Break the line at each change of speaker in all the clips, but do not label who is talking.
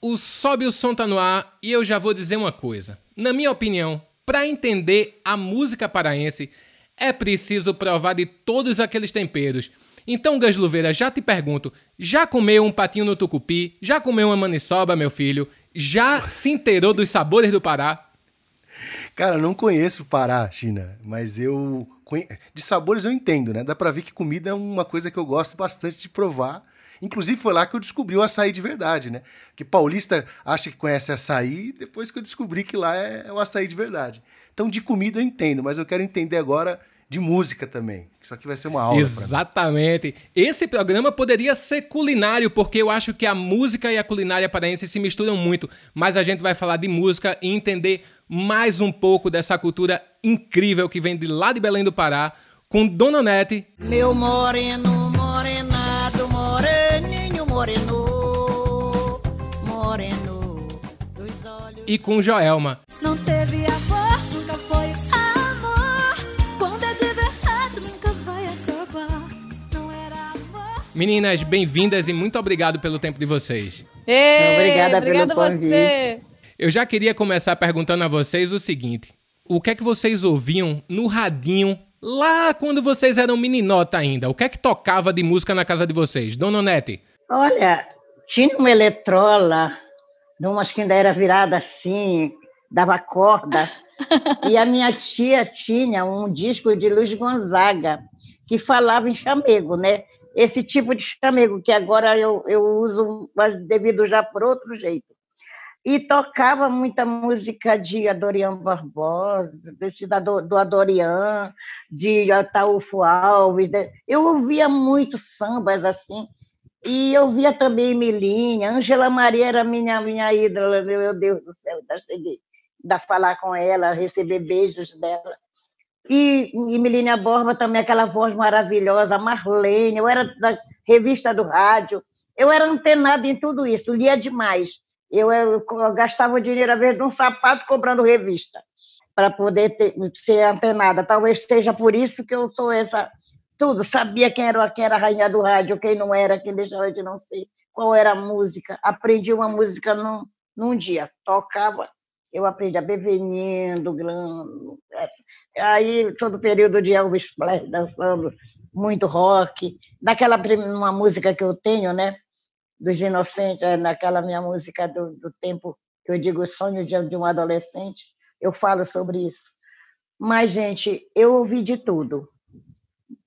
O Sobe o Som tá no ar e eu já vou dizer uma coisa. Na minha opinião, para entender a música paraense, é preciso provar de todos aqueles temperos. Então, Gasluveira, já te pergunto, já comeu um patinho no tucupi? Já comeu uma maniçoba, meu filho? Já se inteirou dos sabores do Pará?
Cara, não conheço o Pará, China, mas eu de sabores eu entendo, né? Dá pra ver que comida é uma coisa que eu gosto bastante de provar. Inclusive foi lá que eu descobri o açaí de verdade, né? Que paulista acha que conhece açaí, depois que eu descobri que lá é o açaí de verdade. Então de comida eu entendo, mas eu quero entender agora de música também. Isso aqui vai ser uma aula.
Exatamente. Esse programa poderia ser culinário, porque eu acho que a música e a culinária paraense se misturam muito. Mas a gente vai falar de música e entender mais um pouco dessa cultura incrível que vem de lá de Belém do Pará, com Dona Nete.
Meu moreno,
E com Joelma.
Não teve amor, nunca foi amor, quando é de verdade nunca vai acabar, não era amor...
Meninas, bem-vindas e muito obrigado pelo tempo de vocês.
Ei, obrigada pelo convite. Você.
Eu já queria começar perguntando a vocês o seguinte: o que é que vocês ouviam no radinho lá quando vocês eram meninota ainda? O que é que tocava de música na casa de vocês? Dona Onete?
Olha, tinha uma eletrola, umas que ainda era virada assim, dava corda. e a minha tia tinha um disco de Luiz Gonzaga, que falava em chamego, né? Esse tipo de chamego que agora eu, eu uso, mas devido já por outro jeito e tocava muita música de Adorian Barbosa, desse do, do Adorian, de Ataúfo Alves. Eu ouvia muito sambas assim, e eu via também Milinha, Ângela Maria era minha, minha ídola, meu Deus do céu, ainda cheguei a falar com ela, receber beijos dela. E, e Milínia Borba também, aquela voz maravilhosa, Marlene, eu era da revista do rádio, eu era antenada em tudo isso, lia demais eu, eu, eu gastava dinheiro, às vezes, num sapato comprando revista, para poder ter, ser antenada. Talvez seja por isso que eu sou essa. Tudo, sabia quem era, quem era a rainha do rádio, quem não era, quem deixava de não ser, qual era a música. Aprendi uma música num, num dia, tocava, eu aprendi a Bevenindo, Glando. Aí, todo o período de Elvis Presley dançando, muito rock. Daquela uma música que eu tenho, né? dos inocentes, é, naquela minha música do, do tempo que eu digo sonho de, de um adolescente, eu falo sobre isso. Mas, gente, eu ouvi de tudo.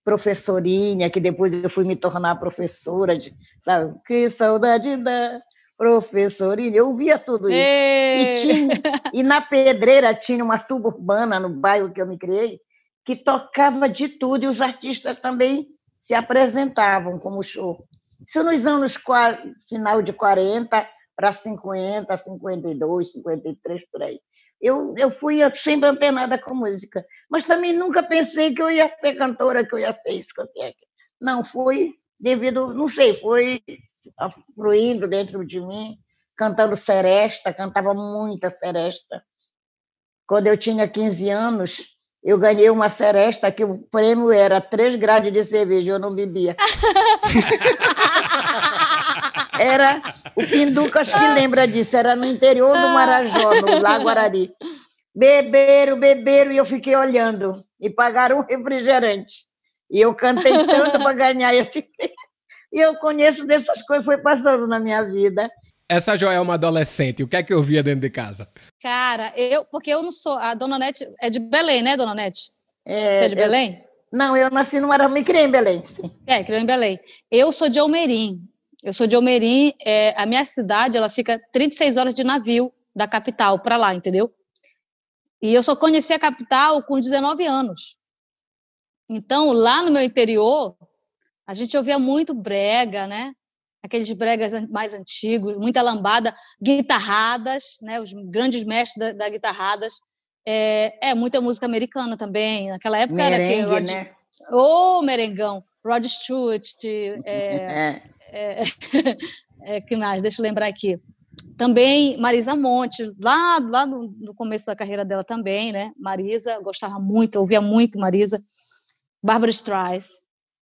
Professorinha, que depois eu fui me tornar professora, de, sabe? Que saudade da professorinha. Eu ouvia tudo isso. E, tinha, e na Pedreira tinha uma suburbana, no bairro que eu me criei, que tocava de tudo, e os artistas também se apresentavam como show. Isso nos anos final de 40 para 50, 52, 53, por aí. Eu, eu fui sempre antenada com música, mas também nunca pensei que eu ia ser cantora, que eu ia ser isso, que eu ia ser Não, foi devido, não sei, foi fluindo dentro de mim, cantando seresta, cantava muita seresta. Quando eu tinha 15 anos, eu ganhei uma seresta que o prêmio era três grades de cerveja, eu não bebia. Era o Pinduca, acho que lembra disso, era no interior do Marajó, no Lago Arari. Beberam, beberam, e eu fiquei olhando. E pagaram um refrigerante. E eu cantei tanto para ganhar esse E eu conheço dessas coisas, foi passando na minha vida.
Essa Joel é uma adolescente, o que é que eu via dentro de casa?
Cara, eu, porque eu não sou. A dona Nete é de Belém, né, dona Nete? É, Você é de Belém?
Eu, não, eu nasci no Maranhão, me criei em Belém. Sim.
É, criou em Belém. Eu sou de Almerim. Eu sou de Almerim, é, a minha cidade, ela fica 36 horas de navio da capital para lá, entendeu? E eu só conheci a capital com 19 anos. Então, lá no meu interior, a gente ouvia muito brega, né? aqueles bregas mais antigos, muita lambada, guitarradas, né, os grandes mestres da, da guitarradas. É, é, muita música americana também. Naquela época
Merengue,
era que
Rod... né?
Ô, oh, merengão, Rod Stewart, é, é. é, que mais? Deixa eu lembrar aqui. Também Marisa Monte, lá, lá no, no, começo da carreira dela também, né? Marisa, gostava muito, ouvia muito Marisa. Barbara Streisand,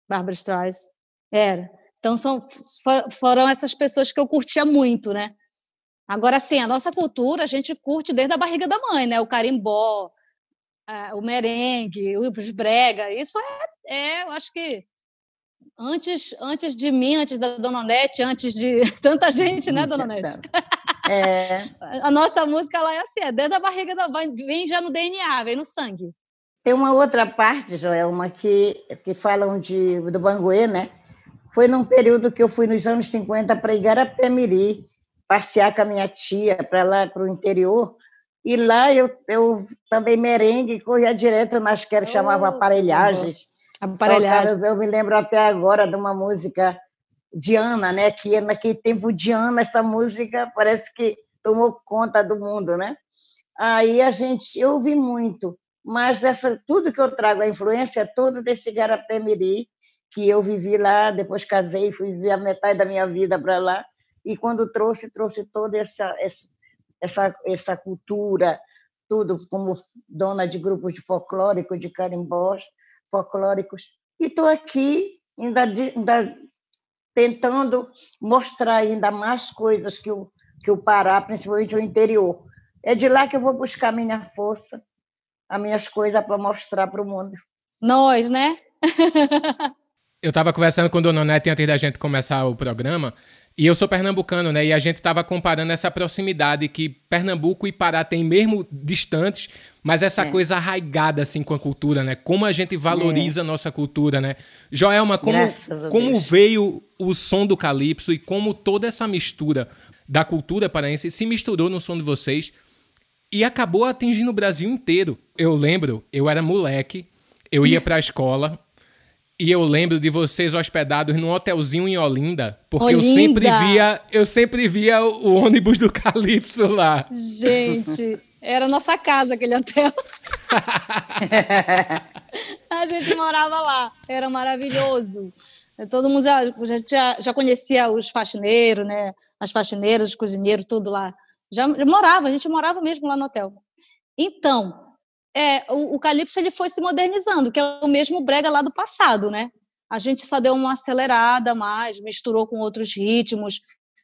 Barbara Streisand, era. Então, são, foram essas pessoas que eu curtia muito, né? Agora, sim, a nossa cultura a gente curte desde a barriga da mãe, né? O carimbó, o merengue, os brega. Isso é, é, eu acho que antes, antes de mim, antes da Dona Nete, antes de tanta gente, né, Dona Nete? É. A nossa música ela é assim, é dentro da barriga da vem já no DNA, vem no sangue.
Tem uma outra parte, Joelma, que, que falam de, do Banguê, né? Foi num período que eu fui nos anos 50 para Igarapé-Miri, passear com a minha tia para lá, para o interior, e lá eu, eu também merengue, corria direto nas que oh, chamava aparelhagens.
Aparelhagem.
eu me lembro até agora de uma música Diana, né? Que naquele tempo Diana, essa música parece que tomou conta do mundo, né? Aí a gente, eu ouvi muito, mas essa tudo que eu trago a influência é todo desse Garapé Miri, que eu vivi lá, depois casei, fui viver a metade da minha vida para lá, e quando trouxe, trouxe toda essa, essa, essa cultura, tudo como dona de grupos de folclórico, de carimbós, folclóricos. E estou aqui ainda, ainda tentando mostrar ainda mais coisas que o, que o Pará, principalmente o interior. É de lá que eu vou buscar minha força, as minhas coisas para mostrar para o mundo.
Nós, né?
eu estava conversando com a Dona Nete antes da gente começar o programa, e eu sou pernambucano, né? E a gente estava comparando essa proximidade que Pernambuco e Pará têm mesmo distantes, mas essa é. coisa arraigada assim com a cultura, né? Como a gente valoriza é. a nossa cultura, né? Joelma, como, como veio o som do calypso e como toda essa mistura da cultura paraense se misturou no som de vocês e acabou atingindo o Brasil inteiro. Eu lembro, eu era moleque, eu ia para a escola, e eu lembro de vocês hospedados num hotelzinho em Olinda, porque Olinda. eu sempre via, eu sempre via o ônibus do Calypso lá.
Gente, era nossa casa aquele hotel. a gente morava lá, era maravilhoso. Todo mundo já, já, já conhecia os faxineiros, né? As faxineiras, os cozinheiros, tudo lá. Já, já morava, a gente morava mesmo lá no hotel. Então, é, o, o Calypso ele foi se modernizando, que é o mesmo brega lá do passado, né? A gente só deu uma acelerada mais, misturou com outros ritmos,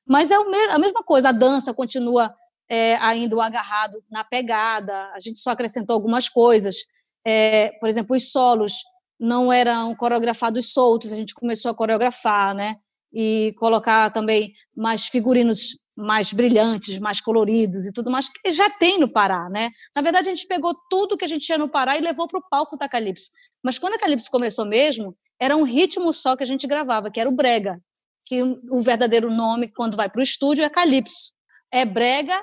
mas é a mesma coisa, a dança continua é, ainda agarrado na pegada, a gente só acrescentou algumas coisas. É, por exemplo, os solos não eram coreografados soltos, a gente começou a coreografar, né? E colocar também mais figurinos mais brilhantes, mais coloridos e tudo mais, que já tem no Pará, né? Na verdade, a gente pegou tudo que a gente tinha no Pará e levou para o palco da Calypso. Mas quando a Calypso começou mesmo, era um ritmo só que a gente gravava, que era o brega, que o verdadeiro nome, quando vai para o estúdio, é Calypso. É brega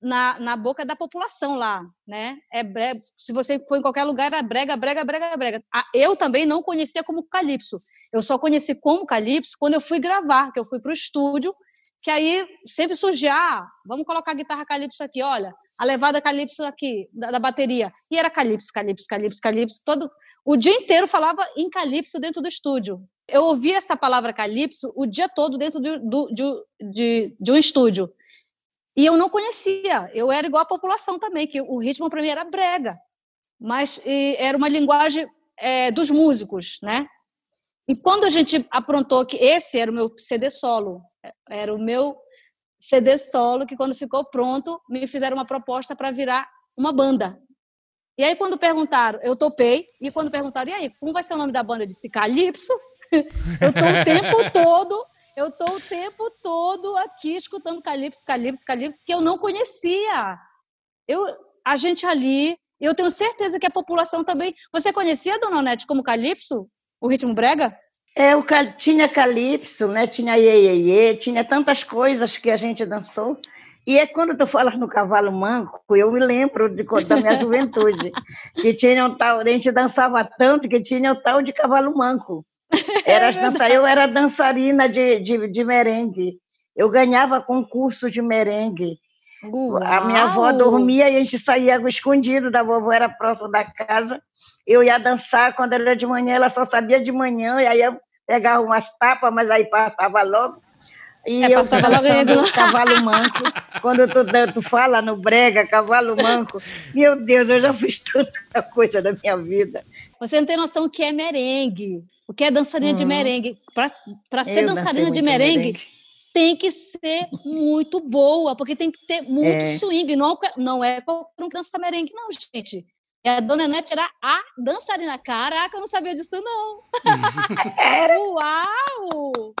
na, na boca da população lá, né? É brega, se você for em qualquer lugar, é brega, brega, brega, brega. Ah, eu também não conhecia como Calypso. Eu só conheci como Calypso quando eu fui gravar, que eu fui para o estúdio que aí sempre surgia, ah, vamos colocar a guitarra calypso aqui, olha, a levada calypso aqui, da, da, bateria. E era calypso, calypso, calypso, calypso, todo... O dia inteiro falava em calypso dentro do estúdio. Eu ouvia essa palavra calypso o dia todo dentro do, do, de, de, de um estúdio. E eu não conhecia, eu era igual a população também, que o ritmo para mim era brega. Mas era uma linguagem é, dos músicos, né? E quando a gente aprontou que esse era o meu CD solo, era o meu CD solo, que quando ficou pronto, me fizeram uma proposta para virar uma banda. E aí, quando perguntaram, eu topei, e quando perguntaram, e aí, como vai ser o nome da banda? Eu disse, Calypso. eu estou o tempo todo, eu estou o tempo todo aqui escutando Calypso, Calypso, Calypso, que eu não conhecia. Eu, a gente ali, eu tenho certeza que a população também. Você conhecia Dona Onete como Calypso? O ritmo brega?
É, o, tinha calypso, né? tinha iê, tinha tantas coisas que a gente dançou. E é quando tu falas no cavalo manco, eu me lembro de, da minha juventude, que tinha um tal, a gente dançava tanto que tinha o tal de cavalo manco. Era é dança, eu era dançarina de, de, de merengue. Eu ganhava concurso de merengue. Uau. A minha avó dormia e a gente saía escondido da vovó, era próximo da casa eu ia dançar quando era de manhã, ela só sabia de manhã, e aí eu pegava umas tapas, mas aí passava logo. E é, eu passava logo cavalo manco. Quando tu, tu fala no brega, cavalo manco, meu Deus, eu já fiz tanta coisa na minha vida.
Você não tem noção o que é merengue, o que é dançarina uhum. de merengue. Para ser eu dançarina de merengue, merengue, tem que ser muito boa, porque tem que ter muito
É.
swing. Não, não é qualquer um que dança merengue, não, gente. É a dona Nete era a dançarina. Caraca, eu não sabia disso, não. Uau!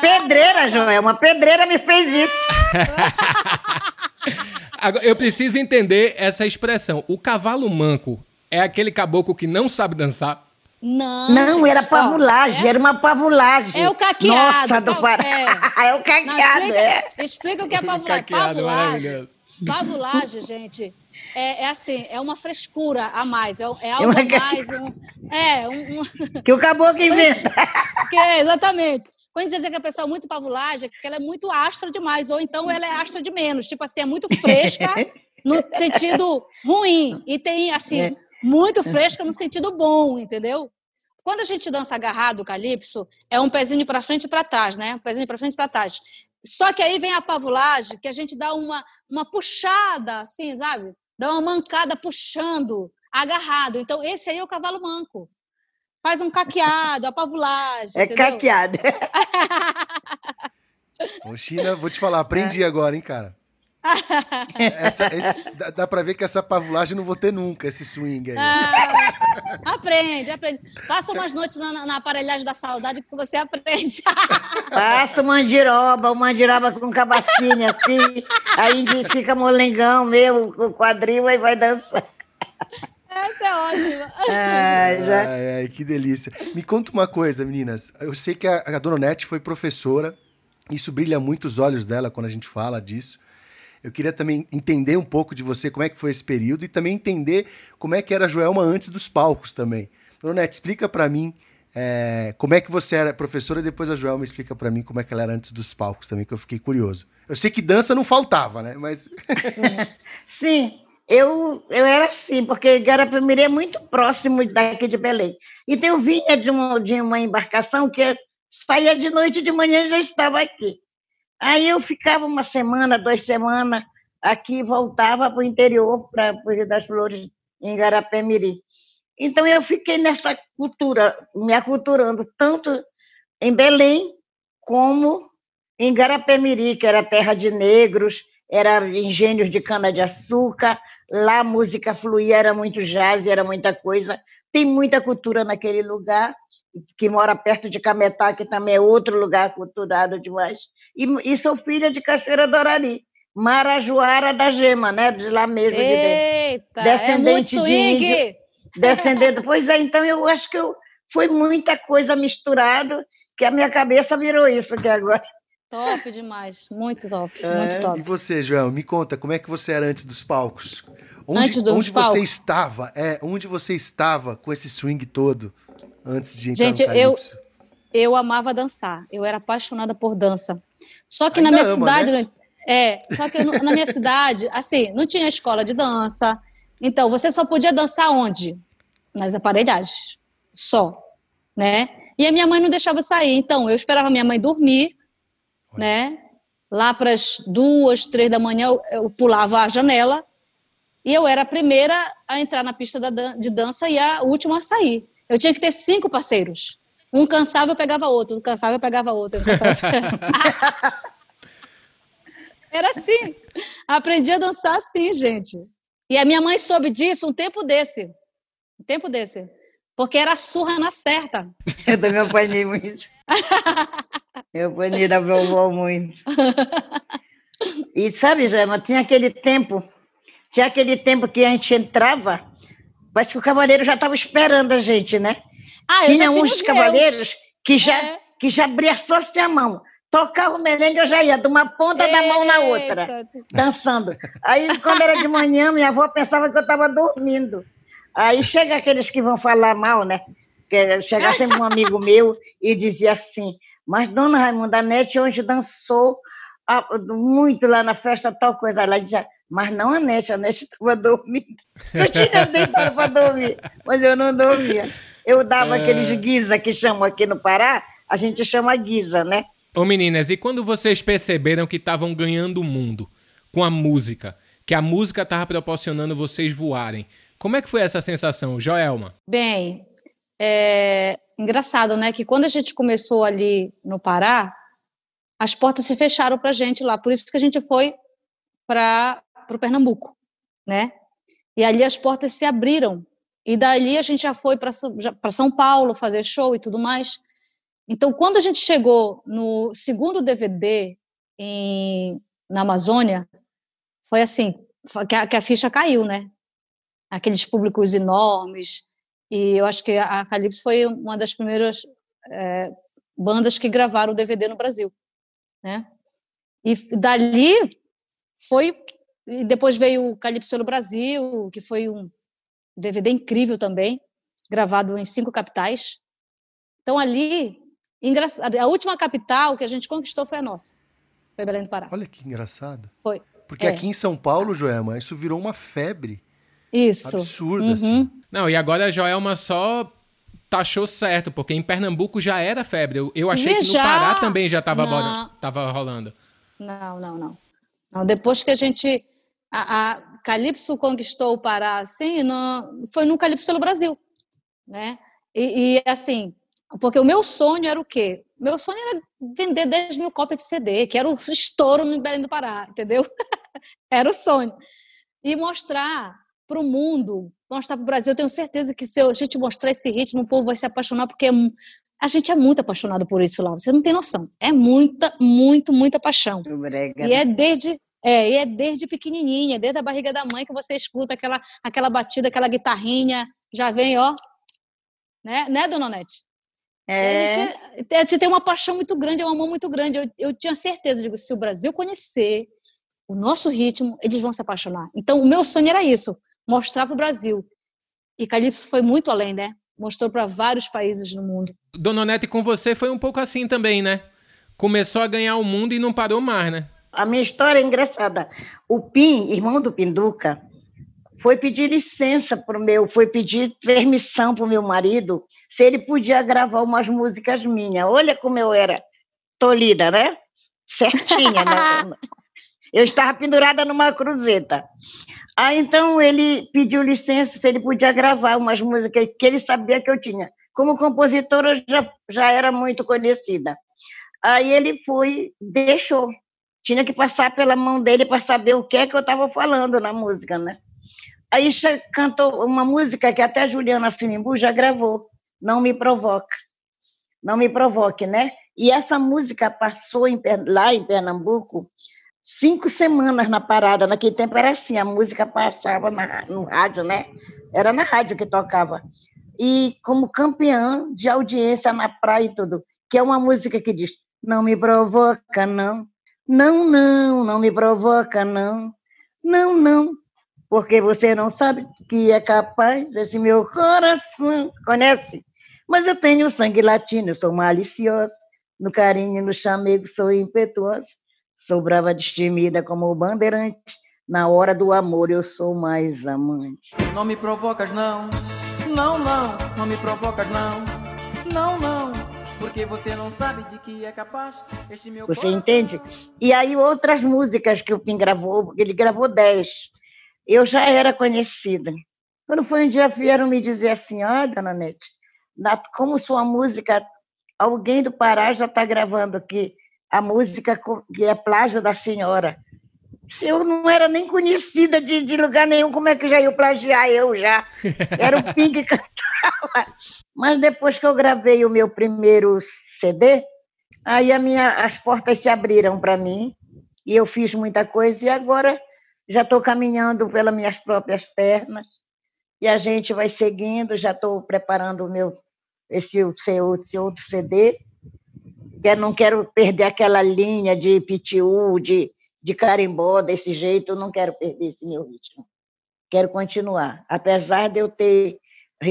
Pedreira,
Caraca!
Joel, uma pedreira me fez isso.
Agora, eu preciso entender essa expressão. O cavalo manco é aquele caboclo que não sabe dançar?
Não,
Não,
gente,
era
ó,
pavulagem, era uma pavulagem.
É o caqueado.
Nossa, do Pará. É, o
Não,
caqueado,
explica,
é.
explica o que é pavulagem.
Caqueado,
Pavulagem,
maravilhoso.
pavulagem, gente, é, é assim, é uma frescura a mais, é, é
É
algo
uma
a mais. Um, é, um, um-
Que o caboclo inventa.
que é, exatamente. Quando dizer que a pessoa é muito pavulagem, é que ela é muito astra demais, ou então ela é astra de menos. Tipo assim, é muito fresca no sentido ruim. E tem, assim,
É.
muito fresca no sentido bom, entendeu? Quando a gente dança agarrado, calypso, é um pezinho para frente e para trás, né? Um pezinho para frente e para trás. Só que aí vem a pavulagem, que a gente dá uma, uma puxada, assim, sabe? Dá uma mancada puxando, agarrado. Então, esse aí é o cavalo manco. Faz um caqueado, a pavulagem.
É
entendeu?
caqueado.
Ô, China, vou te falar,
É.
aprendi agora, hein, cara. Essa, esse- dá, dá pra ver que essa pavulagem não vou ter nunca, esse swing aí.
Ah, aprende, aprende. Passa umas noites na, na aparelhagem da saudade, porque você aprende.
Passa o mandiroba, o mandiroba com cabacinha assim, aí fica molengão mesmo, com o quadril, aí vai dançar.
Essa é ótima.
Já.
Ai, ai, que delícia. Me conta uma coisa, meninas. Eu sei que a, a Dona Nete foi professora, isso brilha muito os olhos dela quando a gente fala disso. Eu queria também entender um pouco de você, como é que foi esse período, e também entender como é que era a Joelma antes dos palcos também. Dona Nete, explica pra mim é, como é que você era professora, e depois a Joelma explica pra mim como é que ela era antes dos palcos também, que eu fiquei curioso. Eu sei que dança não faltava, né? Mas
Sim, eu, eu era assim, porque Garapé-Miri é muito próximo daqui de Belém. Então eu vinha de uma, de uma embarcação que saía de noite e de manhã já estava aqui. Aí eu ficava uma semana, duas semanas aqui voltava para o interior, para o Rio das Flores, em Garapé-Miri. Então eu fiquei nessa cultura, me aculturando tanto em Belém como em Garapé-Miri, que era terra de negros, era engenhos de cana-de-açúcar, lá a música fluía, era muito jazz, era muita coisa. Tem muita cultura naquele lugar, que mora perto de Cametá, que também é outro lugar culturado demais. E, e sou filha de Cachoeira do Arari, Marajoara da Gema, né? de lá mesmo de dentro.
Eita, é muito
Descendente de
swing.
índio. Descendendo. Pois é, então eu acho que eu, foi muita coisa misturada que a minha cabeça virou isso aqui agora.
Top demais, muito top,
É.
muito
E
top.
você, Joel, me conta, como é que você era antes dos palcos? Onde,
Antes dos
onde você estava? É, onde você estava com esse swing todo antes de entrar
Gente,
no
eu-
Calypso?
Eu amava dançar, eu era apaixonada por dança. Só que na
Ainda
minha
ama,
cidade,
né?
não- é, só que no- na minha cidade, assim, não tinha escola de dança. Então, você só podia dançar onde? Nas aparelhagens, só, né? E a minha mãe não deixava sair, então eu esperava minha mãe dormir,
Olha.
né? Lá para as duas, três da manhã, eu, eu pulava a janela e eu era a primeira a entrar na pista da de dança e a última a sair. Eu tinha que ter cinco parceiros. Um cansava, eu pegava outro. Um cansava, eu pegava outro. Cansava. Era assim. Aprendi a dançar assim, gente. E a minha mãe soube disso um tempo desse. Um tempo desse. Porque era surra na certa.
Eu também apanhei muito. Eu apanhei da vovó muito. E sabe, Gema, tinha aquele tempo, tinha aquele tempo que a gente entrava, parece que o cavaleiro já estava esperando a gente, né?
Ah,
tinha uns
os
cavaleiros que já,
É.
que já abria só assim a mão. Tocava o merengue, eu já ia de uma ponta da mão na outra,
Eita,
dançando. Aí, quando era de manhã, minha avó pensava que eu estava dormindo. Aí chega aqueles que vão falar mal, né? Chega sempre um amigo meu e dizia assim: Mas dona Raimunda, Nete hoje dançou muito lá na festa, tal coisa. Ela dizia: Mas não a Nete, a Nete estava dormindo. Eu tinha deitado para dormir, mas eu não dormia. Eu dava
É.
aqueles guisa que chamam aqui no Pará, a gente chama guisa, né?
Ô meninas, e quando vocês perceberam que estavam ganhando o mundo com a música, que a música estava proporcionando vocês voarem, como é que foi essa sensação, Joelma?
Bem, é engraçado, né? Que quando a gente começou ali no Pará, as portas se fecharam para a gente lá. Por isso que a gente foi para o Pernambuco, né? E ali as portas se abriram. E dali a gente já foi para São Paulo fazer show e tudo mais. Então, quando a gente chegou no segundo DVD em, na Amazônia, foi assim, que a, que a ficha caiu, né? Aqueles públicos enormes. E eu acho que a Calypso foi uma das primeiras é, bandas que gravaram o DVD no Brasil, né? E dali foi e depois veio o Calypso pelo Brasil, que foi um DVD incrível também, gravado em cinco capitais. Então ali, engraçado, a última capital que a gente conquistou foi a nossa. Foi Belém do Pará.
Olha que engraçado.
Foi.
Porque
É.
aqui em São Paulo, Joelma, isso virou uma febre
Isso.
absurda,
Uhum.
assim.
Não, e agora a Joelma só taxou certo, porque em Pernambuco já era febre. Eu, eu achei que no
Já?
Pará também já tava,
Não.
bora- tava rolando.
Não, não, não. Não, depois que a gente. A, a Calypso conquistou o Pará, assim, no, foi no Calypso pelo Brasil. Né? E, e, assim, porque o meu sonho era o quê? Meu sonho era vender 10 mil cópias de CD, que era o estouro no Belém do Pará, entendeu? era o sonho. E mostrar para o mundo, mostrar para o Brasil. Eu tenho certeza que se a gente mostrar esse ritmo, o povo vai se apaixonar, porque é a gente é muito apaixonado por isso lá. Você não tem noção. É muita, muito, muita paixão.
Brega.
E é desde, é, e é desde pequenininha, desde a barriga da mãe que você escuta aquela, aquela batida, aquela guitarrinha, já vem, ó. Né, né dona Onete? E a
É,
gente, a gente tem uma paixão muito grande, é um amor muito grande. Eu, eu tinha certeza, digo, se o Brasil conhecer o nosso ritmo, eles vão se apaixonar. Então, o meu sonho era isso, mostrar para o Brasil. E Calypso foi muito além, né? Mostrou para vários países no mundo.
Dona Onete, com você foi um pouco assim também, né? Começou a ganhar o mundo e não parou mais, né?
a minha história é engraçada. O Pim, irmão do Pinduca, foi pedir licença para o meu, foi pedir permissão para o meu marido se ele podia gravar umas músicas minhas. Olha como eu era tolida, né? Certinha. né? Eu estava pendurada numa cruzeta. Aí então ele pediu licença se ele podia gravar umas músicas que ele sabia que eu tinha. Como compositora, já, já era muito conhecida. Aí ele foi, deixou. Tinha que passar pela mão dele para saber o que é que eu estava falando na música, né? Aí cantou uma música que até Juliana Sinimbu já gravou, Não Me Provoca. Não Me Provoque, né? E essa música passou em lá em Pernambuco cinco semanas na parada. Naquele tempo era assim, a música passava na- no rádio, né? Era na rádio que tocava. E como campeã de audiência na praia e tudo, que é uma música que diz: Não me provoca, não. Não, não, não me provoca, não. Não, não. Porque você não sabe que é capaz esse meu coração. Conhece? Mas eu tenho sangue latino, eu sou maliciosa. No carinho, no chamego, sou impetuosa. Sou brava, destemida como o bandeirante. Na hora do amor, eu sou mais amante.
Não me provocas não, não, não, não me provocas não, não, não, porque você não sabe de que é capaz este meu
Você
coração.
entende? E aí outras músicas que o Pim gravou, ele gravou dez. Eu já era conhecida. Quando foi um dia vieram me dizer assim, ó, dona Nete, como sua música, alguém do Pará já está gravando aqui a música que é plágio da senhora. Se eu não era nem conhecida de, de lugar nenhum, como é que já ia plagiar eu já? Era o Pim que cantava. Mas depois que eu gravei o meu primeiro CD, Aí a minha, as portas se abriram para mim e eu fiz muita coisa e agora já estou caminhando pelas minhas próprias pernas e a gente vai seguindo. Já estou preparando o meu esse, outro esse outro CD. Que eu não quero perder aquela linha de pitiu, de, de carimbó desse jeito. Eu não quero perder esse meu ritmo. Quero continuar, apesar de eu ter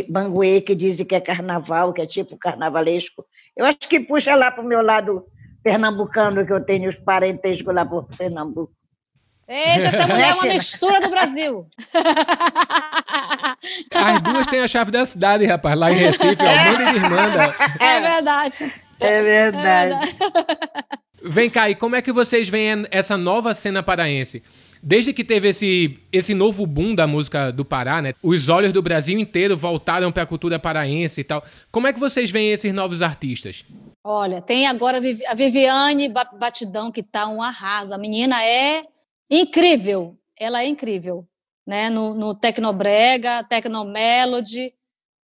banguê que dizem que é carnaval, que é tipo carnavalesco. Eu acho que puxa lá para o meu lado pernambucano, que eu tenho os parentescos lá por Pernambuco.
Eita, essa mulher é uma mistura do Brasil.
As duas têm a chave da cidade, rapaz. Lá em Recife, ó. Manda e desmanda.
É verdade.
É verdade.
Vem cá, e como é que vocês veem essa nova cena paraense? Desde que teve esse, esse novo boom da música do Pará, né? Os olhos do Brasil inteiro voltaram para a cultura paraense e tal. Como é que vocês veem esses novos artistas?
Olha, tem agora a Vivi- a Viviane Ba- Batidão, que tá um arraso. A menina é incrível. Ela é incrível, né? No, no Tecnobrega, Tecnomelody.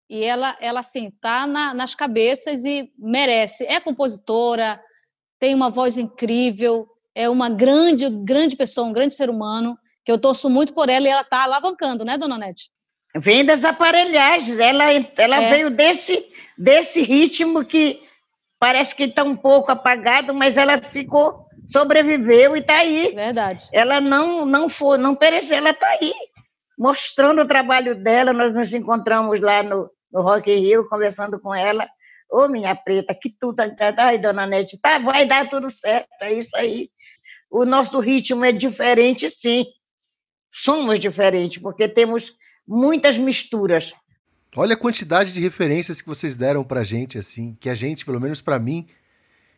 E ela, ela assim, tá na- nas cabeças e merece. É compositora, tem uma voz incrível, é uma grande, grande pessoa, um grande ser humano, que eu torço muito por ela e ela tá alavancando, né, dona Nete?
Vem das aparelhagens. Ela, ela
É.
veio desse, desse ritmo que parece que está um pouco apagado, mas ela ficou, sobreviveu e está aí.
Verdade.
Ela não, não foi, não pereceu, ela está aí, mostrando o trabalho dela. Nós nos encontramos lá no, no Rock in Rio, conversando com ela. Ô, minha preta, que tudo. Ai, dona Nete, tá, vai dar tudo certo, é isso aí. O nosso ritmo é diferente, sim. Somos diferentes, porque temos muitas misturas.
Olha a quantidade de referências que vocês deram pra gente, assim, que a gente, pelo menos pra mim,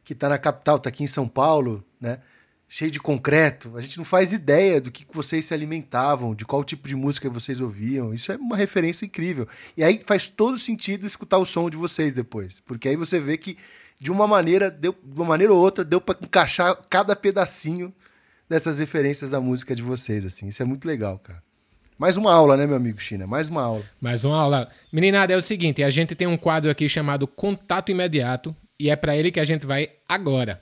que tá na capital, tá aqui em São Paulo, né? Cheio de concreto, a gente não faz ideia do que vocês se alimentavam, de qual tipo de música vocês ouviam. Isso é uma referência incrível. E aí faz todo sentido escutar o som de vocês depois, porque aí você vê que de uma maneira, deu, de uma maneira ou outra, deu pra encaixar cada pedacinho dessas referências da música de vocês, assim. Isso é muito legal, cara. Mais uma aula, né, meu amigo China? Mais uma aula.
Mais uma aula. Meninada, é o seguinte, a gente tem um quadro aqui chamado Contato Imediato e é pra ele que a gente vai agora.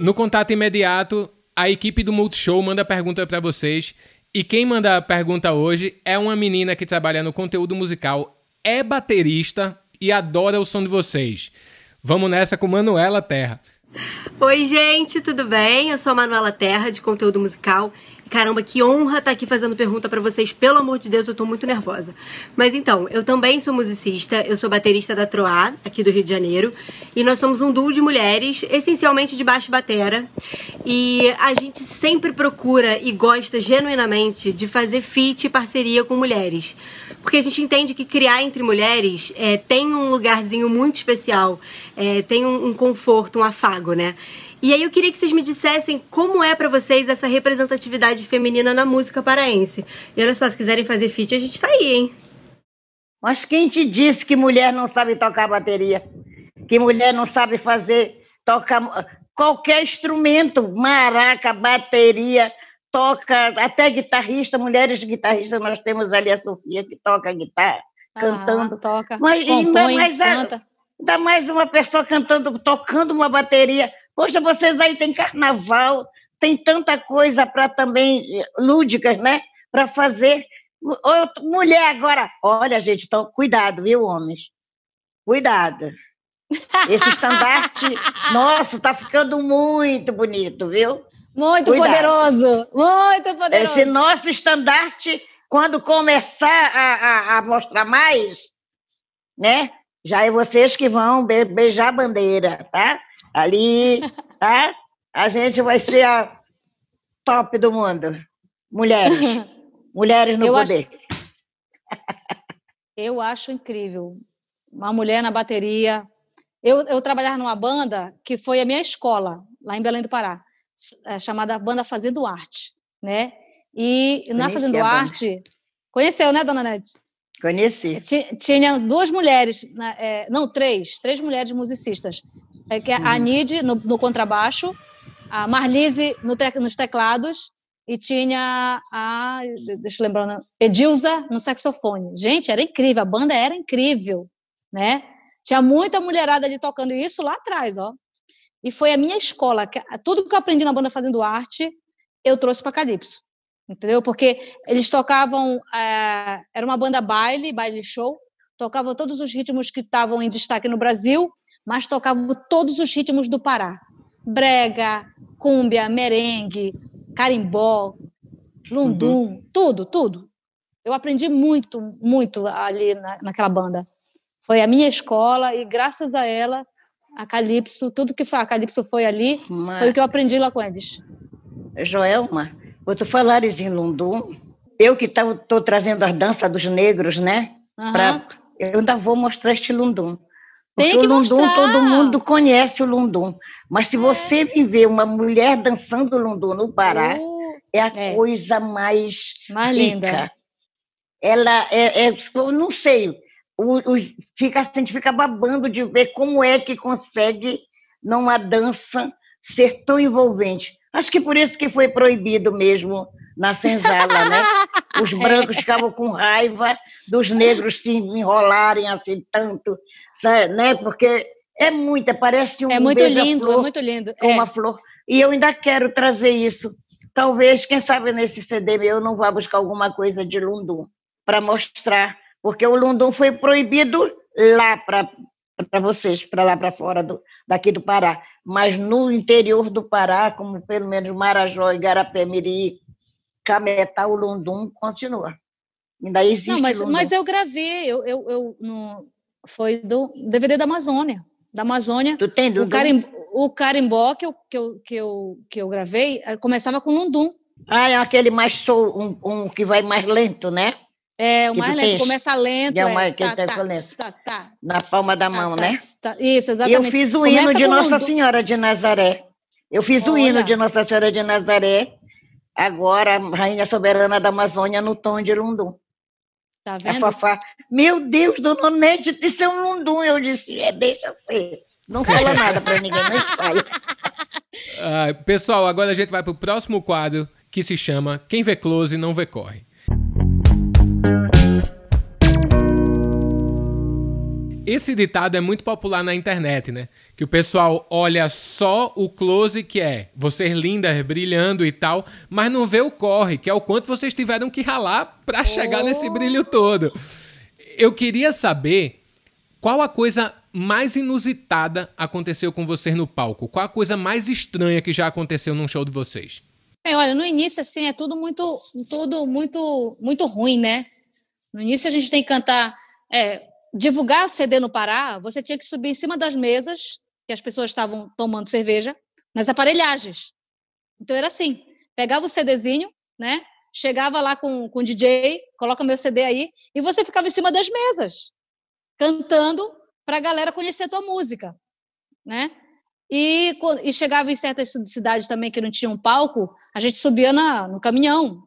No contato imediato, a equipe do Multishow manda pergunta pra vocês e quem manda a pergunta hoje é uma menina que trabalha no conteúdo musical, é baterista e adora o som de vocês. Vamos nessa com Manuela Terra.
Oi, gente, tudo bem? Eu sou a Manuela Terra, de conteúdo musical. Caramba, que honra estar aqui fazendo pergunta pra vocês. Pelo amor de Deus, eu tô muito nervosa. Mas então, eu também sou musicista, eu sou baterista da Troá, aqui do Rio de Janeiro. E nós somos um duo de mulheres, essencialmente de baixo batera. E a gente sempre procura e gosta genuinamente de fazer feat e parceria com mulheres. Porque a gente entende que criar entre mulheres é, tem um lugarzinho muito especial, é, tem um, um conforto, um afago, né? E aí eu queria que vocês me dissessem como é pra vocês essa representatividade feminina na música paraense. E olha só, se quiserem fazer feat, a gente tá aí, hein?
Mas quem te disse que mulher não sabe tocar bateria? Que mulher não sabe fazer, tocar qualquer instrumento, maraca, bateria, toca, até guitarrista, mulheres guitarristas, nós temos ali a Sofia que toca guitarra, cantando.
Ah, toca,
Mas ainda
compõe,
mais, a-
canta.
ainda mais uma pessoa cantando, tocando uma bateria. Poxa, vocês aí têm carnaval, tem tanta coisa para também, eh, lúdicas, né? Para fazer. Mulher agora, olha, gente, então, cuidado, viu, homens? Cuidado. Esse estandarte nosso tá ficando muito bonito, viu?
Muito
Cuidado.
poderoso, muito poderoso.
Esse nosso estandarte, quando começar a, a, a mostrar mais, né? Já é vocês que vão be- beijar a bandeira, tá? Ali, tá? A gente vai ser a top do mundo. Mulheres. Mulheres no
Eu acho-
poder.
Eu acho incrível. Uma mulher na bateria. Eu, eu trabalhava numa banda que foi a minha escola, lá em Belém do Pará, é, chamada Banda Fazendo Arte, né? E na
Conheci
Fazendo
a banda.
Arte, conheceu, né, dona Nete?
Conheci.
Ti- Tinha duas mulheres, né, é, não, três, três mulheres musicistas. É, que é a Nid no, no contrabaixo, a Marlise no te- nos teclados e tinha a, deixa eu lembrar, Edilza no saxofone. Gente, era incrível, a banda era incrível, né? Tinha muita mulherada ali tocando isso lá atrás, ó. E foi a minha escola, que- tudo que eu aprendi na banda fazendo arte, eu trouxe para Calypso entendeu? Porque eles tocavam, eh, era uma banda baile, baile show, tocavam todos os ritmos que estavam em destaque no Brasil, mas tocavam todos os ritmos do Pará. Brega, cúmbia, merengue, carimbó, lundum, tudo, tudo. Eu aprendi muito, muito ali na, naquela banda. Foi a minha escola e graças a ela, a Calypso, tudo que foi, a Calypso foi ali,
Mas-
foi o que eu aprendi lá com eles.
Joelma, tu falares em Lundum, eu que estou trazendo as danças dos negros, né?
Aham.
Pra- eu ainda vou mostrar este Lundum.
Tem
Porque
que
o Lundum,
mostrar.
todo mundo conhece o Lundum. Mas se você viver uma mulher dançando Lundum no Pará,
Uh,
é a
é.
coisa mais
mais
rica.
linda.
ela é, é eu não sei, o, o, fica, a gente fica babando de ver como é que consegue, numa dança, ser tão envolvente. Acho que por isso que foi proibido mesmo na senzala, né? Os brancos ficavam com raiva dos negros se enrolarem assim tanto, sabe, né? Porque é muita, parece um
É muito lindo, é muito lindo. É.
uma flor. E eu ainda quero trazer isso. Talvez, quem sabe, nesse CD eu não vá buscar alguma coisa de Lundum para mostrar, porque o Lundum foi proibido lá para vocês, para lá para fora do, daqui do Pará. Mas no interior do Pará, como pelo menos Marajó, Igarapé, Miri, Cametá, o Lundum continua. Ainda existe
Não, mas, mas eu gravei, eu, eu, eu no, foi do DVD da Amazônia. Da Amazônia.
Tu tem
O,
Lundum?
carim, o carimbó que eu, que, eu, que, eu, que eu gravei eh, começava com Lundum.
Ah, é aquele mais sol, um, um que vai mais lento, né?
É, o mais lento,
tens.
começa lento.
É o
é,
mais- que
tá, tá,
lento.
tá, tá,
Na palma da
tá,
mão,
tá,
né?
tá. Isso,
E eu
exatamente.
fiz o
Começa
hino de Nossa
Lundum.
Senhora de Nazaré. Eu fiz o hino
Olha.
de Nossa Senhora de Nazaré, agora Rainha Soberana da Amazônia, no tom de Lundum.
Tá
A
vendo?
Fafá, meu Deus, dona Onete, isso é um Lundum. Eu disse, é, deixa ser. Não fala nada para ninguém, não espalha.
Ah, pessoal, agora a gente vai pro próximo quadro que se chama Quem vê close não vê corre. Esse ditado é muito popular na internet, né? Que o pessoal olha só o close, que é vocês lindas, brilhando e tal, mas não vê o corre, que é o quanto vocês tiveram que ralar pra chegar nesse brilho todo. Eu queria saber qual a coisa mais inusitada aconteceu com vocês no palco? Qual a coisa mais estranha que já aconteceu num show de vocês?
É, olha, no início, assim, é tudo muito, tudo muito, muito ruim, né? No início a gente tem que cantar, é, divulgar o CD no Pará, você tinha que subir em cima das mesas, que as pessoas estavam tomando cerveja, nas aparelhagens. Então era assim, pegava o CDzinho, né? Chegava lá com, com o DJ, coloca meu CD aí, e você ficava em cima das mesas, cantando para a galera conhecer a tua música, né? E, e chegava em certas ci- cidades também que não tinham palco, a gente subia na, no caminhão,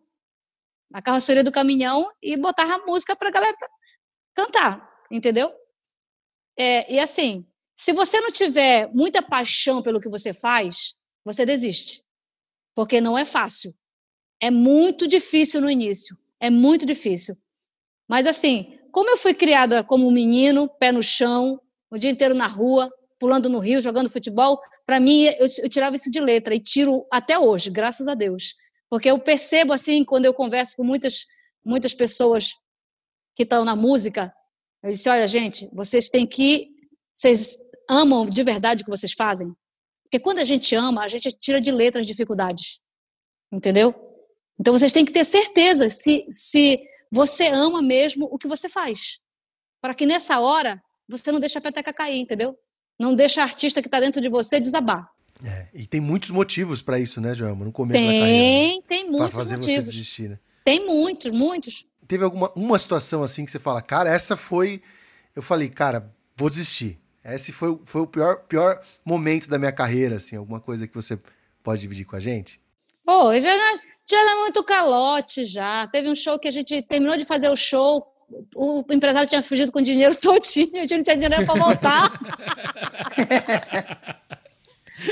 na carroceria do caminhão e botava música para a galera cantar, entendeu? É, e assim, se você não tiver muita paixão pelo que você faz, você desiste, porque não é fácil. É muito difícil no início, é muito difícil. Mas assim, como eu fui criada como um menino, pé no chão, o dia inteiro na rua, pulando no rio, jogando futebol, para mim eu, eu tirava isso de letra e tiro até hoje, graças a Deus. Porque eu percebo assim, quando eu converso com muitas muitas pessoas que estão na música, eu disse, olha, gente, vocês têm que vocês amam de verdade o que vocês fazem? Porque quando a gente ama, a gente tira de letra as dificuldades. Entendeu? Então vocês têm que ter certeza se se você ama mesmo o que você faz. Para que nessa hora você não deixe a peteca cair, entendeu? Não deixa a artista que está dentro de você desabar.
É, e tem muitos motivos pra isso, né, Joelma? No começo da carreira.
Tem, tem
Pra
muitos
fazer você
motivos.
desistir, né?
Tem muitos, muitos.
Teve alguma uma situação assim que você fala, cara, essa foi. Eu falei, cara, vou desistir. Esse foi, o- foi o pior, pior momento da minha carreira, assim, alguma coisa que você pode dividir com a gente?
Pô, já, já era muito calote já. Teve um show que a gente terminou de fazer o show, o empresário tinha fugido com o dinheiro todinho, a gente não tinha dinheiro para voltar.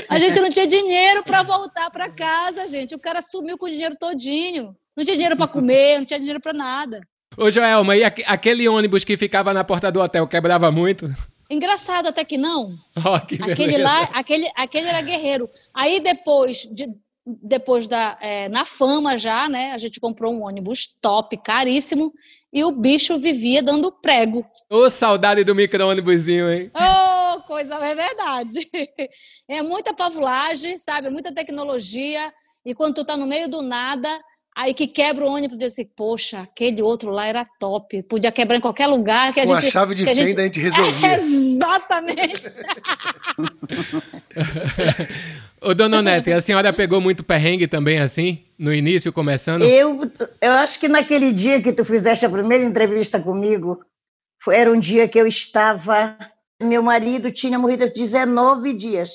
A gente não tinha dinheiro para voltar para casa, gente. O cara sumiu com o dinheiro todinho. Não tinha dinheiro para comer, não tinha dinheiro para nada.
Ô, Joelma, e aque- aquele ônibus que ficava na porta do hotel quebrava muito?
Engraçado até que não.
Ó, que
Aquele lá, aquele, aquele era guerreiro. Aí depois, de, depois da é, na fama já, né? A gente comprou um ônibus top, caríssimo, e o bicho vivia dando prego.
Ô, saudade do micro-ônibusinho, hein?
Oh, coisa é verdade. É muita pavulagem, sabe? Muita tecnologia. E quando tu tá no meio do nada, aí que quebra o ônibus, diz assim, poxa, aquele outro lá era top. Podia quebrar em qualquer lugar que a
Com a
gente.
chave de
que
fenda a gente resolvia.
Exatamente.
Ô, dona Onete, a senhora pegou muito perrengue também, assim, no início, começando?
Eu, eu acho que naquele dia que tu fizeste a primeira entrevista comigo, foi- era um dia que eu estava. Meu marido tinha morrido há 19 dias.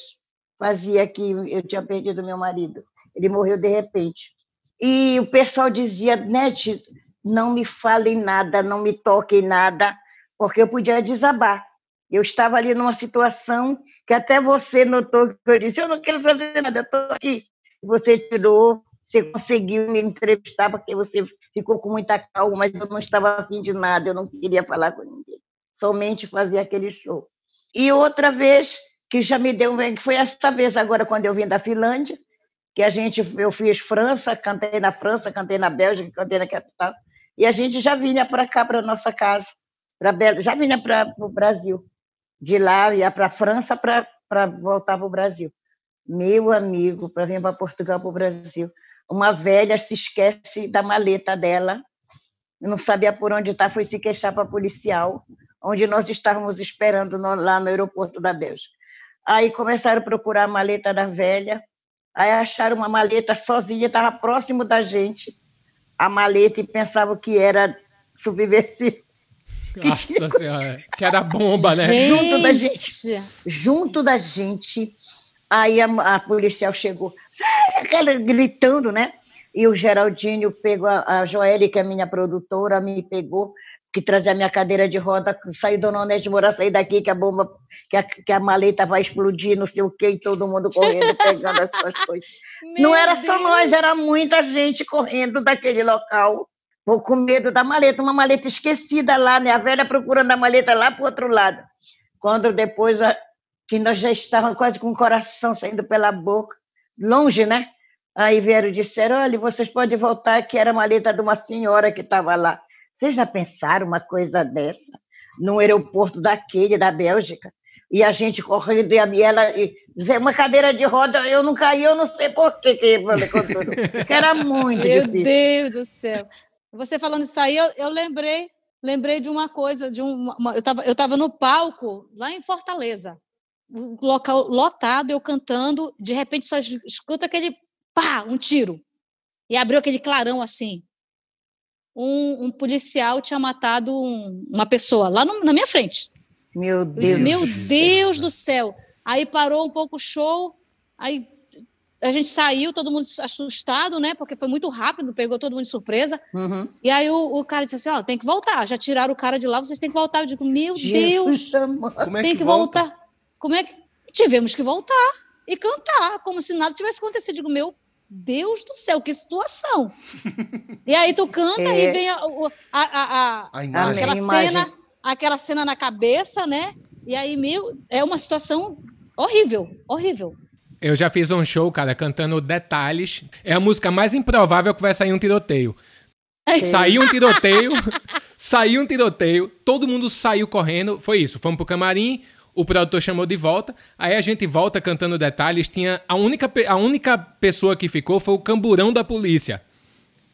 Fazia que eu tinha perdido meu marido. Ele morreu de repente. E o pessoal dizia, Nete, não me fale nada, não me toque em nada, porque eu podia desabar. Eu estava ali numa situação que até você notou que eu disse, eu não quero fazer nada, estou aqui. Você tirou, você conseguiu me entrevistar, porque você ficou com muita calma, mas eu não estava afim de nada, eu não queria falar com ninguém. Somente fazer aquele show. E outra vez, que já me deu bem, que foi essa vez agora, quando eu vim da Finlândia, que a gente, eu fiz França, cantei na França, cantei na Bélgica, cantei na capital, e a gente já vinha para cá, para nossa casa, pra Bel- já vinha para o Brasil. De lá ia para a França para voltar para o Brasil. Meu amigo, para vir para Portugal, para o Brasil. Uma velha se esquece da maleta dela, não sabia por onde está, foi se queixar para policial, onde nós estávamos esperando no- lá no aeroporto da Bélgica. Aí começaram a procurar a maleta da velha, aí acharam uma maleta sozinha, estava próximo da gente, a maleta, e pensavam que era subversivo.
Nossa senhora, que era bomba, né?
Junto da gente.
Gente,
junto da gente. Aí a, a policial chegou, aquela gritando, né? E o Geraldinho pegou, a, a Joelle, que é minha produtora, me pegou, que trazia a minha cadeira de roda, saiu Dona Onete Moura, sair daqui, que a bomba, que a, que a maleta vai explodir, não sei o quê, e todo mundo correndo, pegando as suas coisas. Não era só
Deus.
nós, era muita gente correndo daquele local, com medo da maleta, uma maleta esquecida lá, né? A velha procurando a maleta lá para o outro lado. Quando depois a- que nós já estávamos quase com o coração saindo pela boca, longe, né? Aí vieram e disseram: olha, vocês podem voltar, que era a maleta de uma senhora que estava lá. Vocês já pensaram uma coisa dessa? No aeroporto daquele, da Bélgica? E a gente correndo, e a e ela, e, dizer, uma cadeira de roda, eu não caí, eu não sei por quê que. Porque era muito
Meu
difícil.
Deus do céu. Você falando isso aí, eu, eu lembrei, lembrei de uma coisa, de uma, uma- eu estava eu tava no palco lá em Fortaleza, um local lotado, eu cantando, de repente só es- escuta aquele pá, um tiro. E abriu aquele clarão assim. Um, um policial tinha matado um- uma pessoa lá no- na minha frente.
Meu
Eu
Deus.
disse, meu Deus do céu. Aí parou um pouco o show, aí a gente saiu, todo mundo assustado, né? Porque foi muito rápido, pegou todo mundo de surpresa.
Uhum.
E aí o, o cara disse assim: ó, tem que voltar. Já tiraram o cara de lá, vocês têm que voltar. Eu digo, meu Deus,
Jesus.
Como é
tem
que,
que,
volta?
voltar. Como é que. Tivemos que voltar e cantar, como se nada tivesse acontecido. Eu digo, meu Deus do céu, que situação. e aí tu canta
É.
e vem a, a, a, a-
A imagem.
aquela
imagem.
cena, aquela cena na cabeça, né? E aí, meu, é uma situação horrível, horrível.
Eu já fiz um show, cara, cantando Detalhes. É a música mais improvável que vai sair um tiroteio. Saiu um tiroteio, saiu um tiroteio, todo mundo saiu correndo. Foi isso, fomos pro camarim, o produtor chamou de volta. Aí a gente volta cantando Detalhes. Tinha a única, a única pessoa que ficou foi o camburão da polícia.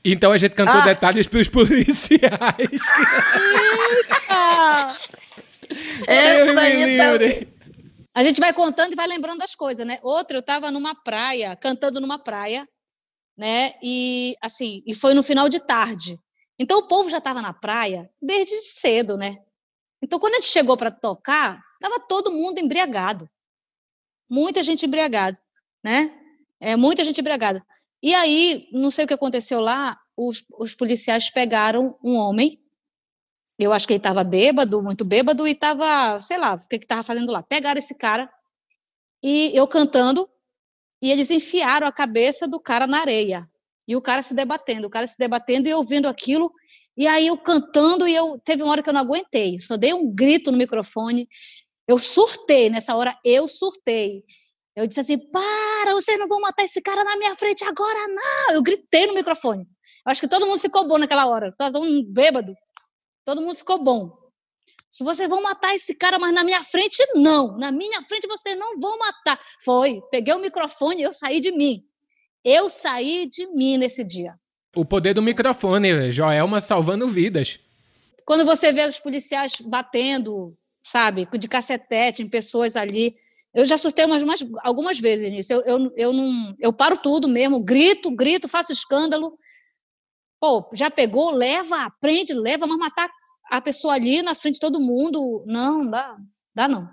Então a gente cantou
Ah.
detalhes pros policiais.
Ah,
Essa
Eu me livre.
a gente vai contando e vai lembrando das coisas, né? Outra, eu estava numa praia, cantando numa praia, né? E assim, e foi no final de tarde. Então o povo já estava na praia desde cedo, né? Então quando a gente chegou para tocar, estava todo mundo embriagado. Muita gente embriagada, né? É, muita gente embriagada. E aí, não sei o que aconteceu lá, os, os policiais pegaram um homem eu acho que ele estava bêbado, muito bêbado, e estava, sei lá, o que estava fazendo lá. Pegaram esse cara e eu cantando, e eles enfiaram a cabeça do cara na areia. E o cara se debatendo, o cara se debatendo e ouvindo aquilo. E aí eu cantando, e eu teve uma hora que eu não aguentei. Só dei um grito no microfone. Eu surtei, nessa hora eu surtei. Eu disse assim: para, vocês não vão matar esse cara na minha frente agora, não! Eu gritei no microfone. Eu acho que todo mundo ficou bom naquela hora. Todo mundo bêbado. Todo mundo ficou bom. Se vocês vão matar esse cara, mas na minha frente, não. Na minha frente, vocês não vão matar. Foi. Peguei o microfone e eu saí de mim. Eu saí de mim nesse dia.
O poder do microfone, Joelma salvando vidas.
Quando você vê os policiais batendo, sabe, de cacetete em pessoas ali, eu já assustei umas, umas- algumas vezes nisso. Eu, eu, eu, não, eu paro tudo mesmo, grito, grito, faço escândalo. Pô, já pegou, leva, aprende, leva, mas matar a pessoa ali na frente de todo mundo, não, dá, dá não.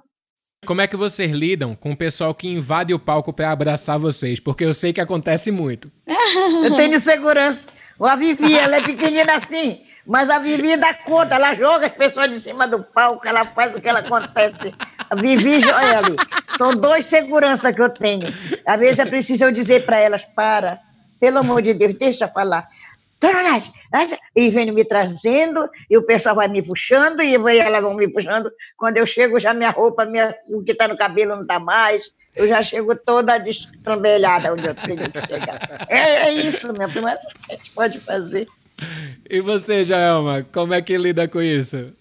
Como é que vocês lidam com o pessoal que invade o palco pra abraçar vocês? Porque eu sei que acontece muito.
Eu tenho segurança. Ou a Vivi, ela é pequenina assim. Mas a Vivi dá conta, ela joga as pessoas de cima do palco, ela faz o que ela acontece. A Vivi Joel, são dois seguranças que eu tenho. Às vezes é preciso eu dizer para elas, para, pelo amor de Deus, deixa falar. Dona Nath, e vem me trazendo, e o pessoal vai me puxando, e elas vão me puxando. Quando eu chego, já minha roupa, minha, o que está no cabelo não está mais, eu já chego toda destrambelhada onde eu tenho que chegar. É, é isso, minha prima, a gente pode fazer.
E você, Jaelma, como é que lida com isso?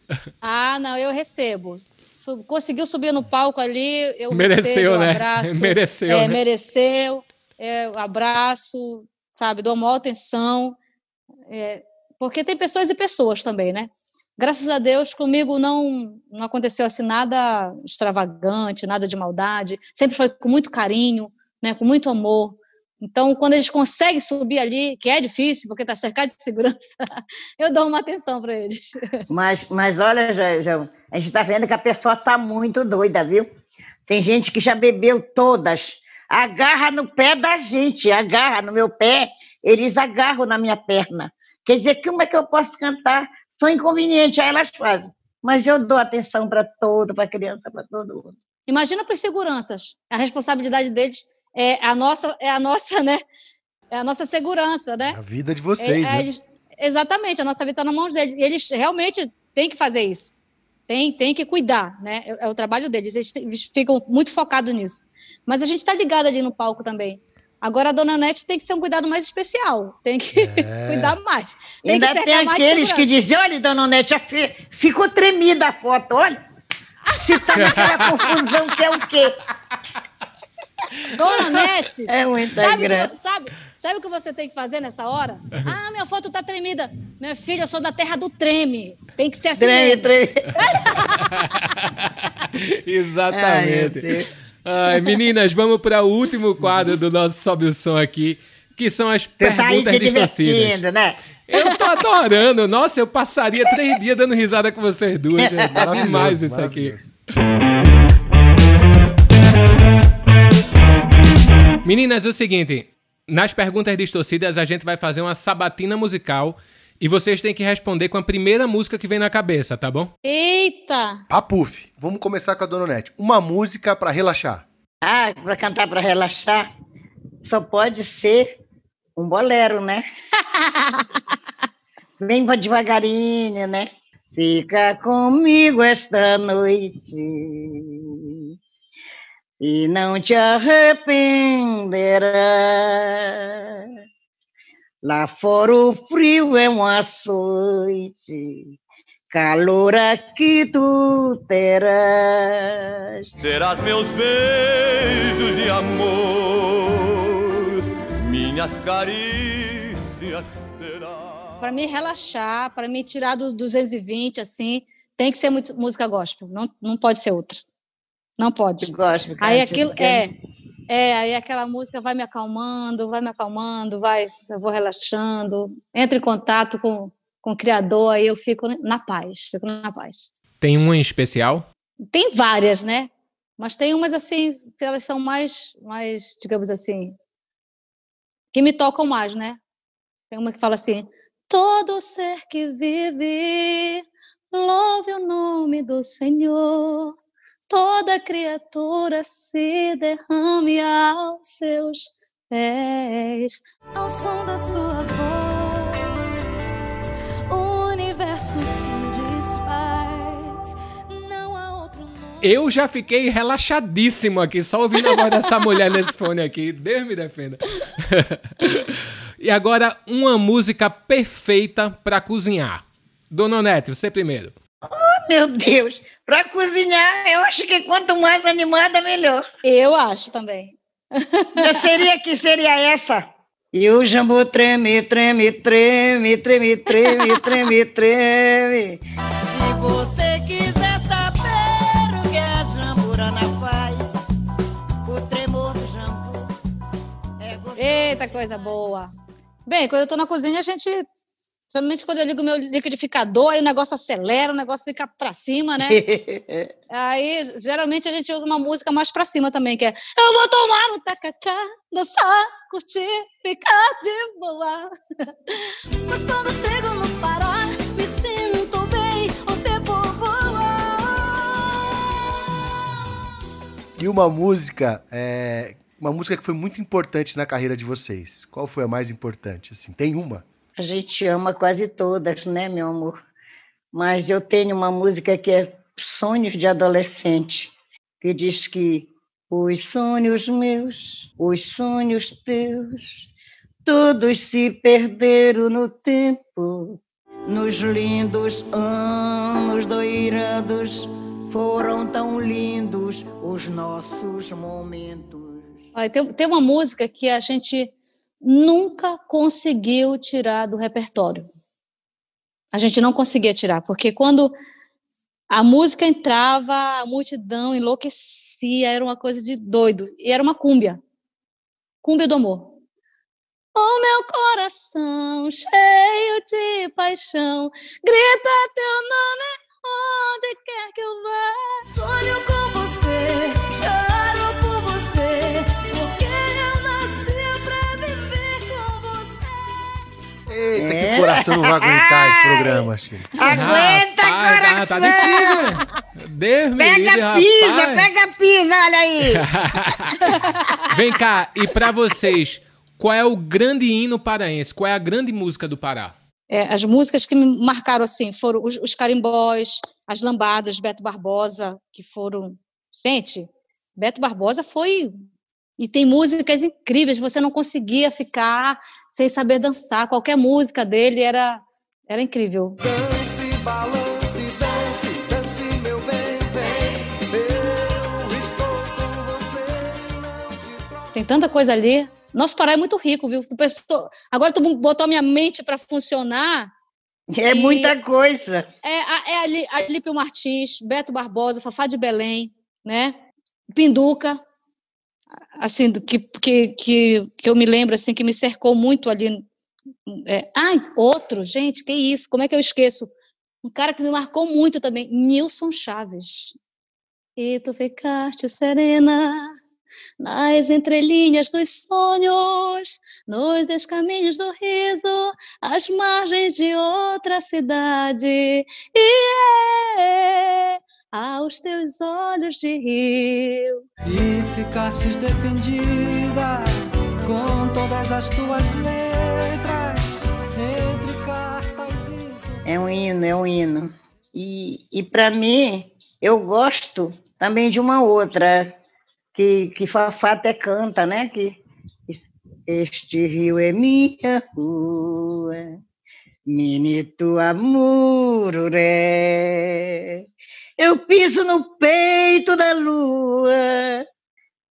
Ah, não, eu recebo. Su- conseguiu subir no palco ali, eu
Mereceu, né?
abraço.
Mereceu,
É,
né?
mereceu. É, abraço, sabe, dou maior atenção. É, porque tem pessoas e pessoas também, né? Graças a Deus, comigo não, não aconteceu assim nada extravagante, nada de maldade. Sempre foi com muito carinho, né, com muito amor. Então, quando eles conseguem subir ali, que é difícil, porque está cercado de segurança, eu dou uma atenção para eles.
Mas, mas olha, já, já, a gente está vendo que a pessoa está muito doida, viu? Tem gente que já bebeu todas. Agarra no pé da gente, agarra no meu pé, eles agarram na minha perna. Quer dizer, como é que eu posso cantar? São inconvenientes, aí elas fazem. Mas eu dou atenção para todo, para a criança, para todo mundo.
Imagina para os seguranças. A responsabilidade deles é a nossa, é a nossa, né? É a nossa segurança, né?
A vida de vocês,
É- é
né?
eles- exatamente, a nossa vida está na mão deles. E eles realmente têm que fazer isso. Tem, tem que cuidar, né? É, é o trabalho deles. Eles, eles ficam muito focados nisso. Mas a gente está ligado ali no palco também. Agora a dona Nete tem que ser um cuidado mais especial. Tem que cuidar mais. Tem
Ainda
que
tem aqueles que dizem, olha, dona fi- ficou tremida a foto, olha. Se está naquela confusão que é o quê?
Dona Nete,
É muita
sabe, sabe, sabe o que você tem que fazer nessa hora? Ah, minha foto tá tremida. Minha filha, eu sou da terra do treme. Tem que ser assim
Treme,
mesmo.
treme.
Exatamente.
Ai.
Ai, meninas, vamos para o último quadro do nosso Sobe o Som aqui, que são as
Você tá
perguntas
te
distorcidas.
né?
Eu tô adorando. Nossa, eu passaria três dias dando risada com vocês duas. Tá
Maravilhoso,
demais isso aqui. Meninas, é o seguinte. Nas perguntas distorcidas, a gente vai fazer uma sabatina musical e vocês têm que responder com a primeira música que vem na cabeça, tá bom?
Eita!
Papuf, vamos começar com a Dona Nete. Uma música pra relaxar.
Ah, para cantar para relaxar, só pode ser um bolero, né? Bem devagarinho, né? Fica comigo esta noite e não te arrependerá. Lá fora o frio é um açoite, calor aqui tu terás.
Terás meus beijos de amor, minhas carícias terás.
Para me relaxar, para me tirar do 220, assim, tem que ser música gospel. Não, não pode ser outra. Não pode.
Gosto,
Aí aquilo é, é, aí aquela música vai me acalmando, vai me acalmando, vai, eu vou relaxando, entro em contato com, com o Criador, aí eu fico na paz, fico na paz.
Tem uma em especial?
Tem várias, né? Mas tem umas assim, que elas são mais, mais, digamos assim, que me tocam mais, né? Tem uma que fala assim: todo ser que vive, louve o nome do Senhor. Toda criatura se derrame aos seus pés.
Ao som da sua voz, o universo se desfaz. Não há outro nome.
Eu já fiquei relaxadíssimo aqui, só ouvindo a voz dessa mulher nesse fone aqui. Deus me defenda. e agora, uma música perfeita pra cozinhar. Dona Onete, você primeiro.
Meu Deus, para cozinhar, eu acho que quanto mais animada, melhor.
Eu acho também.
Já seria que seria essa? E o jambu treme, treme, treme, treme, treme, treme, treme.
Se você quiser saber o que a jamburana faz, o tremor do jambu é gostoso.
Eita, coisa boa. Bem, quando eu tô na cozinha, a gente. Principalmente quando eu ligo meu liquidificador, aí o negócio acelera, o negócio fica para cima, né? aí, geralmente, a gente usa uma música mais para cima também, que é Eu vou tomar um tacacá, dançar, curtir, ficar de boa.
Mas quando chego no Pará, me sinto bem, o tempo voa.
E uma música é, uma música que foi muito importante na carreira de vocês. Qual foi a mais importante? Assim, tem uma?
A gente ama quase todas, né, meu amor? Mas eu tenho uma música que é Sonhos de Adolescente, que diz que os sonhos meus, os sonhos teus, todos se perderam no tempo. Nos lindos anos doirados, foram tão lindos os nossos momentos.
Tem, tem uma música que a gente nunca conseguiu tirar do repertório. A gente não conseguia tirar, porque quando a música entrava, a multidão enlouquecia, era uma coisa de doido. E era uma cúmbia. Cúmbia do amor. O meu coração cheio de paixão grita teu nome onde quer que eu vá.
Coração não vai aguentar esse programa, China.
Aguenta,
Rapaz, tá, tá difícil. Deus me livre,
Pega a
rapaz.
pisa, pega a pisa, olha aí!
Vem cá, e pra vocês, qual é o grande hino paraense? Qual é a grande música do Pará?
É, as músicas que me marcaram assim foram os, os carimbós, as lambadas Beto Barbosa, que foram. Gente, Beto Barbosa foi. E tem músicas incríveis, você não conseguia ficar sem saber dançar. Qualquer música dele era, era incrível.
Dance, balance, dance, dance, meu bem, vem. Eu estou com você, não te troco.
Tem tanta coisa ali. Nosso Pará é muito rico, viu? Tu pensou- Agora tu botou a minha mente para funcionar.
É
E-
muita coisa.
É, é Ali- Alípio Martins, Beto Barbosa, Fafá de Belém, né? Pinduca, assim, que, que, que, que eu me lembro, assim, que me cercou muito ali. É, ai, outro, gente, que isso, como é que eu esqueço? Um cara que me marcou muito também, Nilson Chaves. E tu ficaste serena nas entrelinhas dos sonhos, nos descaminhos do riso, às margens de outra cidade. E é aos teus olhos de rio.
E ficastes defendida com todas as tuas letras entre cartas e
É um hino, é um hino. E, e para mim, eu gosto também de uma outra, que, que Fafá até canta, né? Que este rio é minha rua, menito amururé. Eu piso no peito da lua,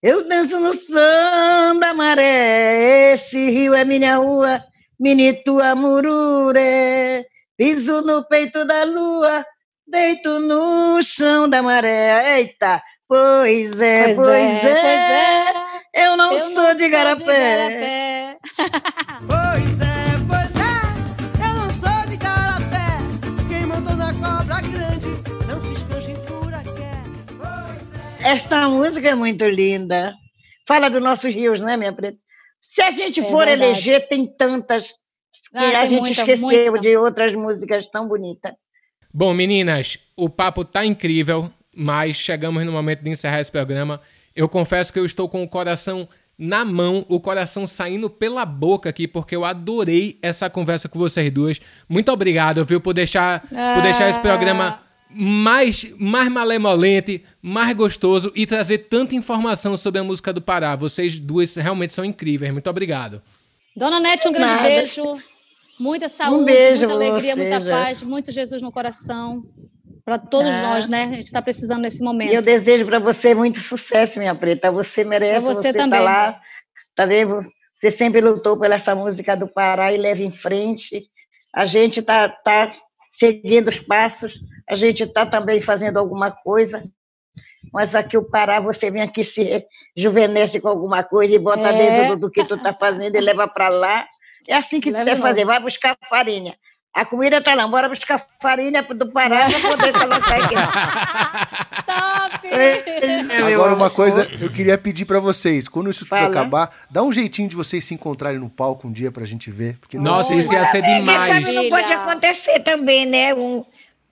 eu danço no som da maré. Esse rio é minha rua, menito amururé. Piso no peito da lua, deito no chão da maré. Eita, pois é, pois, é, Eu não
Eu
sou de garapé.
Pois é,
Esta música é muito linda. Fala dos nossos rios, né, minha preta? Se a gente
É
for
verdade.
eleger, tem tantas que
Ah,
a gente
muita,
esqueceu
muita.
de outras músicas tão bonitas.
Bom, meninas, o papo tá incrível, mas chegamos no momento de encerrar esse programa. Eu confesso que eu estou com o coração na mão, o coração saindo pela boca aqui, porque eu adorei essa conversa com vocês duas. Muito obrigado, viu, por deixar, por deixar esse programa mais, mais malemolente, mais gostoso e trazer tanta informação sobre a música do Pará. Vocês duas realmente são incríveis. Muito obrigado.
Dona Nete, um grande
Nada.
beijo. Muita saúde,
beijo
muita alegria,
você,
muita paz, muito Jesus no coração. Para todos
Ah.
nós, né? A gente está precisando nesse momento.
E eu desejo para você muito sucesso, minha preta. Você merece.
Pra você
tá
também.
lá, tá vendo? Você sempre lutou pela essa música do Pará e leva em frente. A gente tá, tá seguindo os passos. A gente tá também fazendo alguma coisa. Mas aqui o Pará, você vem aqui se rejuvenesce com alguma coisa e bota
É.
dentro do, do que tu tá fazendo e leva para lá. É assim que você
não.
fazer. Vai buscar farinha. A comida tá lá, bora buscar farinha do Pará para poder colocar aqui.
Top!
É, meu
Agora, uma coisa, eu queria pedir pra vocês, quando isso tudo
Fala.
acabar, dá um jeitinho de vocês se encontrarem no palco um dia pra gente ver. Porque não
Nossa, isso ia ser demais.
sabe não pode acontecer também, né? Um,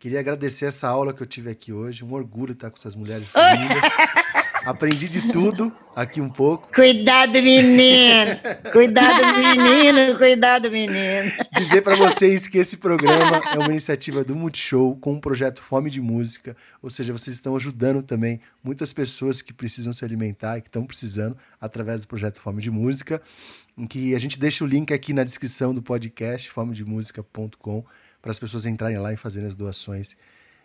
Queria agradecer essa aula que eu tive aqui hoje. Um orgulho estar com essas mulheres lindas. Aprendi de tudo aqui um pouco.
Cuidado, menino! Cuidado, menino! Cuidado, menino!
Dizer para vocês que esse programa é uma iniciativa do Multishow com o projeto Fome de Música, ou seja, vocês estão ajudando também muitas pessoas que precisam se alimentar e que estão precisando através do projeto Fome de Música, em que a gente deixa o link aqui na descrição do podcast fomedemusica.com para as pessoas entrarem lá e fazerem as doações,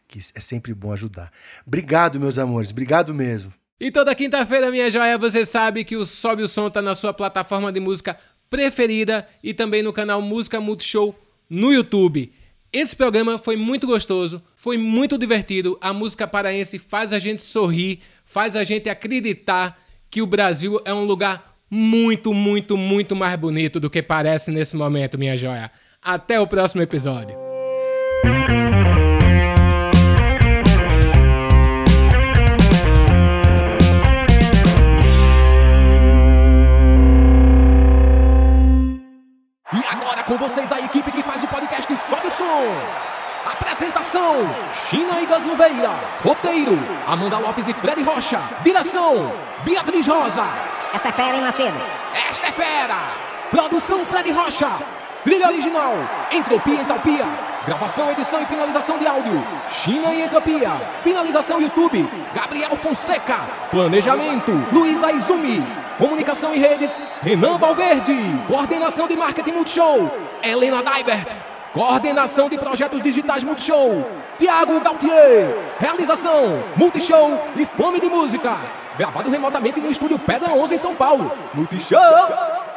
que é sempre bom ajudar. Obrigado, meus amores, obrigado mesmo.
E toda quinta-feira, minha joia, você sabe que o Sobe o Som tá na sua plataforma de música preferida e também no canal Música Multishow no YouTube. Esse programa foi muito gostoso, foi muito divertido. A música paraense faz a gente sorrir, faz a gente acreditar que o Brasil é um lugar muito, muito, muito mais bonito do que parece nesse momento, minha joia. Até o próximo episódio.
Com vocês a equipe que faz o podcast Sobe o Som. Apresentação: China e Gasluveira. Roteiro: Amanda Lopes e Fred Rocha. Direção: Beatriz Rosa.
Essa é fera, hein, Macedo?
Esta é fera. Produção: Fred Rocha. Trilha original: Entropia Entalpia. Gravação, edição e finalização de áudio: China e Entropia. Finalização YouTube: Gabriel Fonseca. Planejamento: Luiz Aizumi. Comunicação e redes: Renan Valverde. Coordenação de marketing Multishow: Helena Daibert. Coordenação de projetos digitais Multishow: Tiago Gautier. Realização: Multishow e Fome de Música. Gravado remotamente no estúdio Pedra 11 em São Paulo. Multishow!